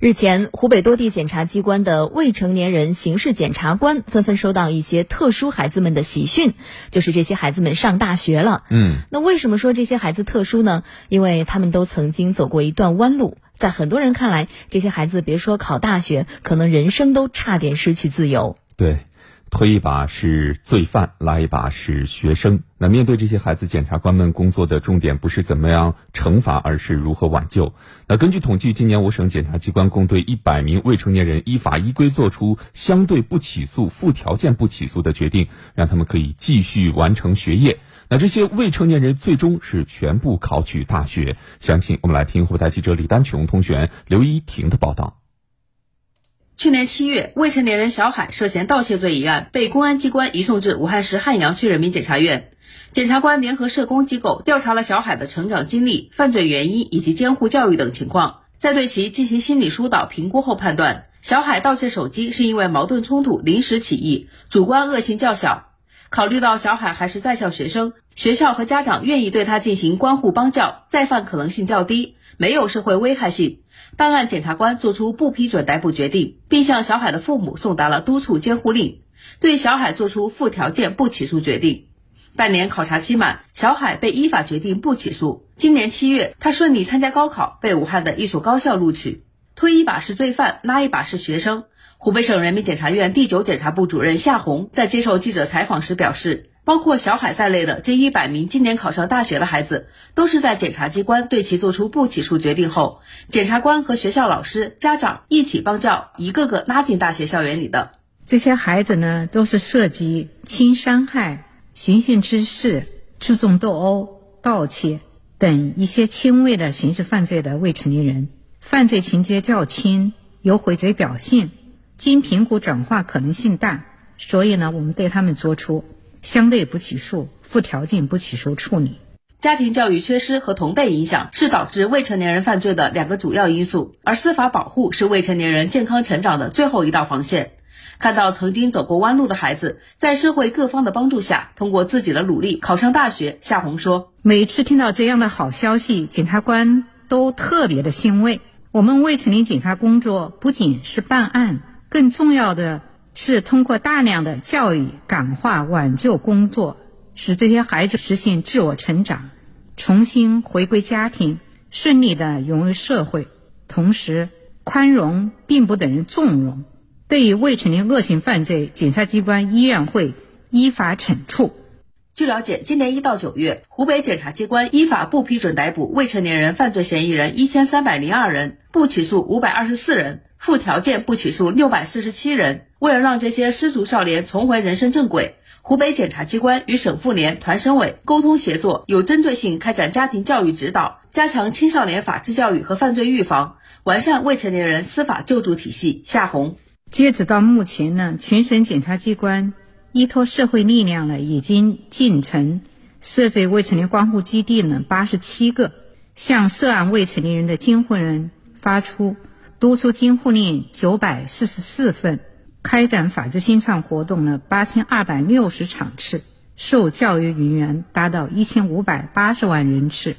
日前，湖北多地检察机关的未成年人刑事检察官纷纷收到一些特殊孩子们的喜讯，就是这些孩子们上大学了。嗯，那为什么说这些孩子特殊呢？因为他们都曾经走过一段弯路，在很多人看来，这些孩子别说考大学，可能人生都差点失去自由。对。推一把是罪犯，拉一把是学生。那面对这些孩子，检察官们工作的重点不是怎么样惩罚，而是如何挽救。那根据统计，今年我省检察机关共对一百名未成年人依法依规作出相对不起诉、附条件不起诉的决定，让他们可以继续完成学业。那这些未成年人最终是全部考取大学。详情我们来听湖台记者李丹琼、同学刘依婷的报道。去年七月，未成年人小海涉嫌盗窃罪一案被公安机关移送至武汉市汉阳区人民检察院。检察官联合社工机构调查了小海的成长经历、犯罪原因以及监护教育等情况，在对其进行心理疏导评估后，判断小海盗窃手机是因为矛盾冲突临时起意，主观恶性较小。考虑到小海还是在校学生，学校和家长愿意对他进行关护帮教，再犯可能性较低，没有社会危害性。办案检察官作出不批准逮捕决定，并向小海的父母送达了督促监护令，对小海作出附条件不起诉决定。半年考察期满，小海被依法决定不起诉。今年七月，他顺利参加高考，被武汉的一所高校录取。推一把是罪犯，拉一把是学生。湖北省人民检察院第九检察部主任夏红在接受记者采访时表示。包括小海在内的这一百名今年考上大学的孩子，都是在检察机关对其作出不起诉决定后，检察官和学校老师、家长一起帮教，一个个拉进大学校园里的。这些孩子呢，都是涉及轻伤害、寻衅滋事、聚众斗殴、盗窃等一些轻微的刑事犯罪的未成年人，犯罪情节较轻，有悔罪表现，经评估转化可能性大，所以呢，我们对他们作出。相对不起诉、附条件不起诉处理，家庭教育缺失和同辈影响是导致未成年人犯罪的两个主要因素，而司法保护是未成年人健康成长的最后一道防线。看到曾经走过弯路的孩子，在社会各方的帮助下，通过自己的努力考上大学。夏红说：“每次听到这样的好消息，检察官都特别的欣慰。我们未成年警察工作不仅是办案，更重要的。”是通过大量的教育、感化、挽救工作，使这些孩子实现自我成长，重新回归家庭，顺利的融入社会。同时，宽容并不等于纵容。对于未成年恶性犯罪，检察机关依然会依法惩处。据了解，今年一到九月，湖北检察机关依法不批准逮捕未成年人犯罪嫌疑人一千三百零二人，不起诉五百二十四人。附条件不起诉六百四十七人。为了让这些失足少年重回人生正轨，湖北检察机关与省妇联、团省委沟通协作，有针对性开展家庭教育指导，加强青少年法治教育和犯罪预防，完善未成年人司法救助体系。夏红，截止到目前呢，全省检察机关依托社会力量呢，已经进城设置未成年关护基地呢八十七个，向涉案未成年人的监护人发出。督促监护令九百四十四份，开展法治宣传活动呢八千二百六十场次，受教育人员达到一千五百八十万人次。